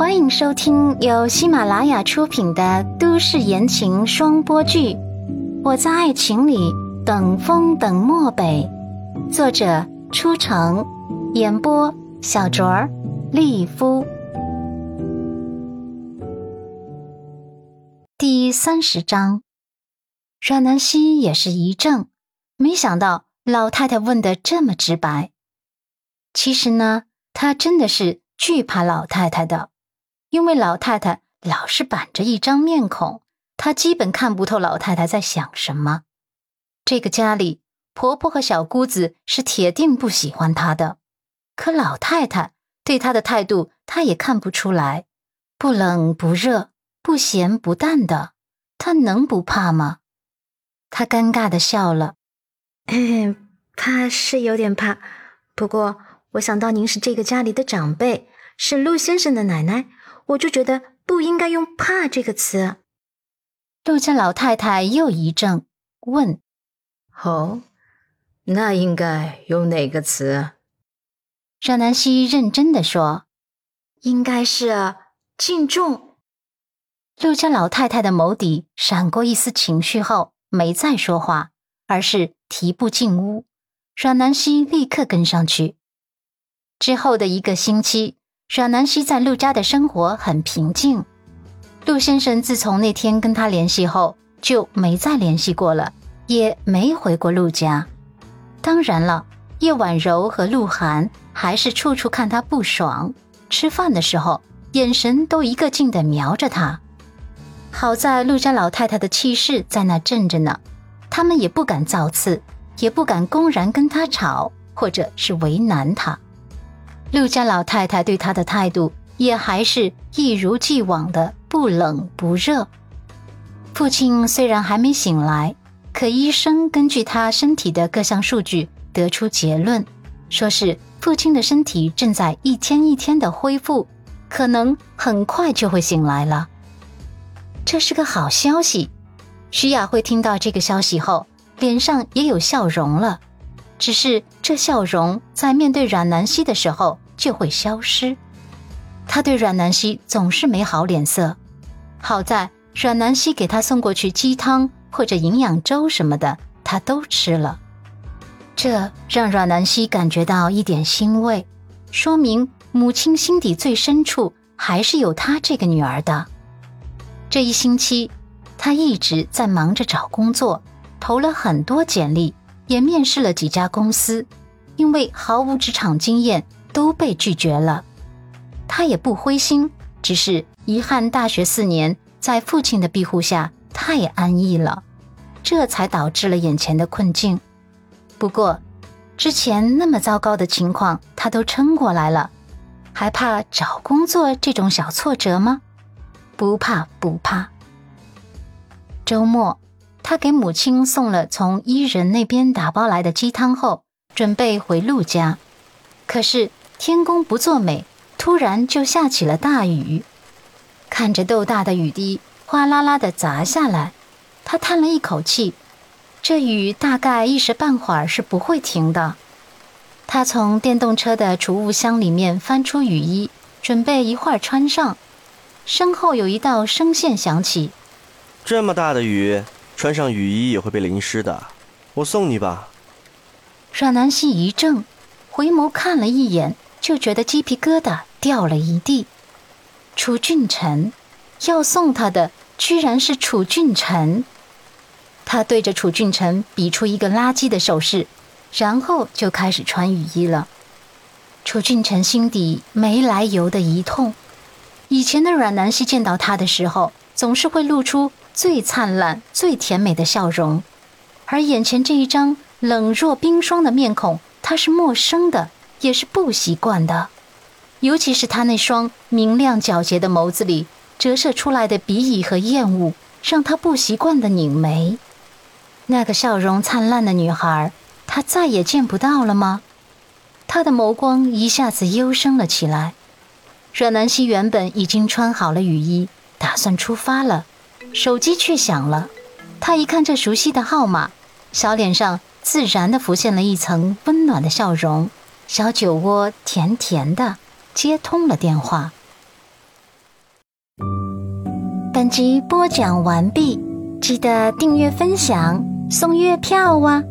欢迎收听由喜马拉雅出品的都市言情双播剧《我在爱情里等风等漠北》，作者：初城，演播：小卓儿、丽夫。第三十章，阮南希也是一怔，没想到老太太问的这么直白。其实呢，她真的是惧怕老太太的。因为老太太老是板着一张面孔，她基本看不透老太太在想什么。这个家里，婆婆和小姑子是铁定不喜欢她的，可老太太对她的态度，她也看不出来，不冷不热，不咸不淡的，她能不怕吗？她尴尬的笑了，怕是有点怕，不过我想到您是这个家里的长辈，是陆先生的奶奶。我就觉得不应该用“怕”这个词。陆家老太太又一怔，问：“哦，那应该用哪个词？”阮南希认真的说：“应该是敬重。”陆家老太太的眸底闪过一丝情绪后，没再说话，而是提步进屋。阮南希立刻跟上去。之后的一个星期。阮南希在陆家的生活很平静。陆先生自从那天跟他联系后，就没再联系过了，也没回过陆家。当然了，叶婉柔和鹿晗还是处处看他不爽，吃饭的时候眼神都一个劲的瞄着他。好在陆家老太太的气势在那镇着呢，他们也不敢造次，也不敢公然跟他吵，或者是为难他。陆家老太太对他的态度也还是一如既往的不冷不热。父亲虽然还没醒来，可医生根据他身体的各项数据得出结论，说是父亲的身体正在一天一天的恢复，可能很快就会醒来了。这是个好消息。徐雅慧听到这个消息后，脸上也有笑容了。只是这笑容在面对阮南希的时候就会消失。他对阮南希总是没好脸色。好在阮南希给他送过去鸡汤或者营养粥什么的，他都吃了。这让阮南希感觉到一点欣慰，说明母亲心底最深处还是有她这个女儿的。这一星期，他一直在忙着找工作，投了很多简历。也面试了几家公司，因为毫无职场经验都被拒绝了。他也不灰心，只是遗憾大学四年在父亲的庇护下太安逸了，这才导致了眼前的困境。不过，之前那么糟糕的情况他都撑过来了，还怕找工作这种小挫折吗？不怕不怕。周末。他给母亲送了从伊人那边打包来的鸡汤后，准备回陆家。可是天公不作美，突然就下起了大雨。看着豆大的雨滴哗啦啦的砸下来，他叹了一口气。这雨大概一时半会儿是不会停的。他从电动车的储物箱里面翻出雨衣，准备一会儿穿上。身后有一道声线响起：“这么大的雨。”穿上雨衣也会被淋湿的，我送你吧。阮南希一怔，回眸看了一眼，就觉得鸡皮疙瘩掉了一地。楚俊辰要送他的，居然是楚俊辰。他对着楚俊辰比出一个垃圾的手势，然后就开始穿雨衣了。楚俊辰心底没来由的一痛。以前的阮南希见到他的时候，总是会露出。最灿烂、最甜美的笑容，而眼前这一张冷若冰霜的面孔，他是陌生的，也是不习惯的。尤其是他那双明亮皎洁的眸子里折射出来的鄙夷和厌恶，让他不习惯的拧眉。那个笑容灿烂的女孩，他再也见不到了吗？他的眸光一下子幽深了起来。阮南希原本已经穿好了雨衣，打算出发了。手机却响了他一看这熟悉的号码小脸上自然的浮现了一层温暖的笑容小酒窝甜甜的接通了电话。本集播讲完毕记得订阅分享送月票哇